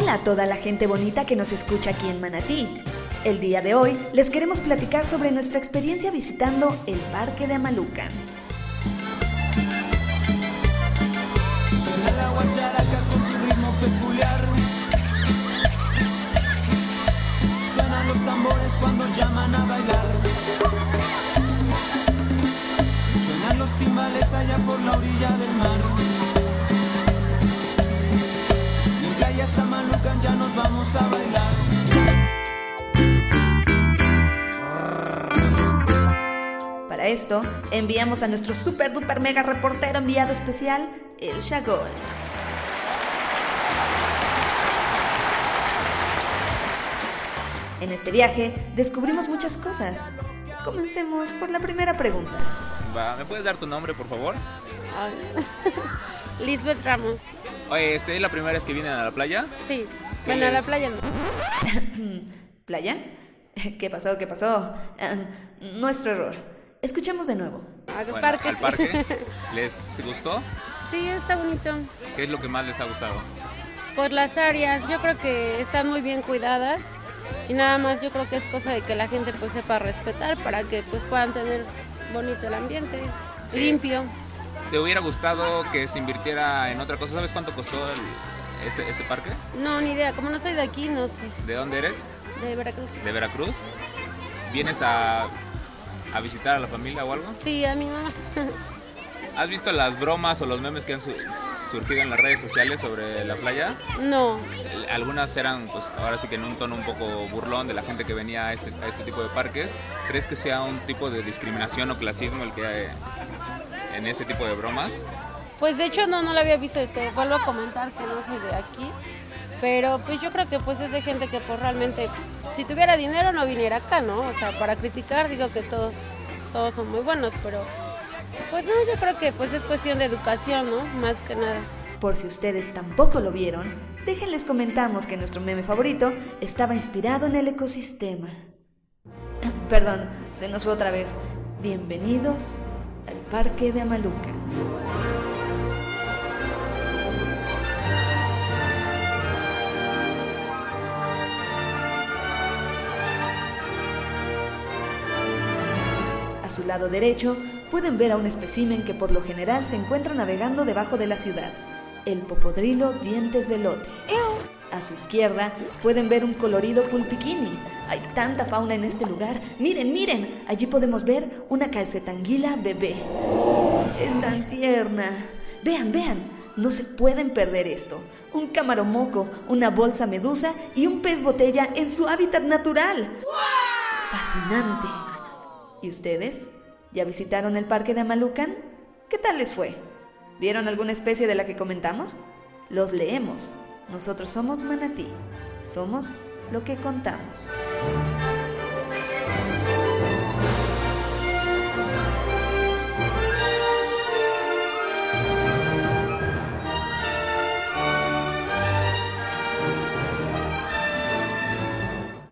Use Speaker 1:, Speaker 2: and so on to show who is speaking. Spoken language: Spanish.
Speaker 1: Hola a toda la gente bonita que nos escucha aquí en Manatí. El día de hoy les queremos platicar sobre nuestra experiencia visitando el Parque de Amalucan.
Speaker 2: Suenan los tambores cuando llaman a bailar.
Speaker 1: Esto, enviamos a nuestro super duper mega reportero enviado especial, el Chagol. En este viaje descubrimos muchas cosas. Comencemos por la primera pregunta.
Speaker 3: Va, ¿Me puedes dar tu nombre, por favor?
Speaker 4: Lisbeth Ramos.
Speaker 3: Oye, este, ¿es la primera vez que vienen a la playa?
Speaker 4: Sí.
Speaker 3: ¿Qué
Speaker 4: Bueno, a la playa no.
Speaker 1: ¿Playa? ¿Qué pasó? ¿Qué pasó? Ah, nuestro error. Escuchemos de nuevo.
Speaker 4: Al
Speaker 3: Bueno,
Speaker 4: parque.
Speaker 3: al
Speaker 4: sí.
Speaker 3: parque. ¿Les gustó?
Speaker 4: Sí, está bonito.
Speaker 3: ¿Qué es lo que más les ha gustado?
Speaker 4: Por las áreas, yo creo que están muy bien cuidadas. Y nada más yo creo que es cosa de que la gente pues sepa respetar para que pues puedan tener bonito el ambiente, limpio.
Speaker 3: ¿Te hubiera gustado que se invirtiera en otra cosa? ¿Sabes cuánto costó el- este, este parque?
Speaker 4: No, ni idea. Como no soy de aquí, no sé.
Speaker 3: ¿De dónde eres?
Speaker 4: De Veracruz.
Speaker 3: ¿De Veracruz? ¿Vienes a, a visitar a la familia o algo?
Speaker 4: Sí, a mi mamá.
Speaker 3: ¿Has visto las bromas o los memes que han su- surgido en las redes sociales sobre la playa?
Speaker 4: No.
Speaker 3: Algunas eran, pues ahora sí que en un tono un poco burlón de la gente que venía a este, a este tipo de parques. ¿Crees que sea un tipo de discriminación o clasismo el que hay en ese tipo de bromas?
Speaker 4: Pues de hecho no, no lo había visto. Te vuelvo a comentar que no soy de aquí. Pero pues yo creo que pues es de gente que pues realmente, si tuviera dinero no viniera acá, ¿no? O sea, para criticar digo que todos, todos son muy buenos, pero pues no, yo creo que pues es cuestión de educación, ¿no? Más que nada.
Speaker 1: Por si ustedes tampoco lo vieron, déjenles comentamos que nuestro meme favorito estaba inspirado en el ecosistema. Perdón, se nos fue otra vez. Bienvenidos al Parque de Amalucan. Su lado derecho pueden ver a un espécimen que por lo general se encuentra navegando debajo de la ciudad, el popodrilo dientes de lote. A su izquierda pueden ver un colorido pulpiquini. Hay tanta fauna en este lugar. Miren, miren, allí podemos ver una calcetanguila bebé. Es tan tierna. Vean, vean, no se pueden perder esto. Un camaromoco, una bolsa medusa y un pez botella en su hábitat natural. Fascinante. ¿Y ustedes? ¿Ya visitaron el parque de Amalucan? ¿Qué tal les fue? ¿Vieron alguna especie de la que comentamos? Los leemos. Nosotros somos Manatí. Somos lo que contamos.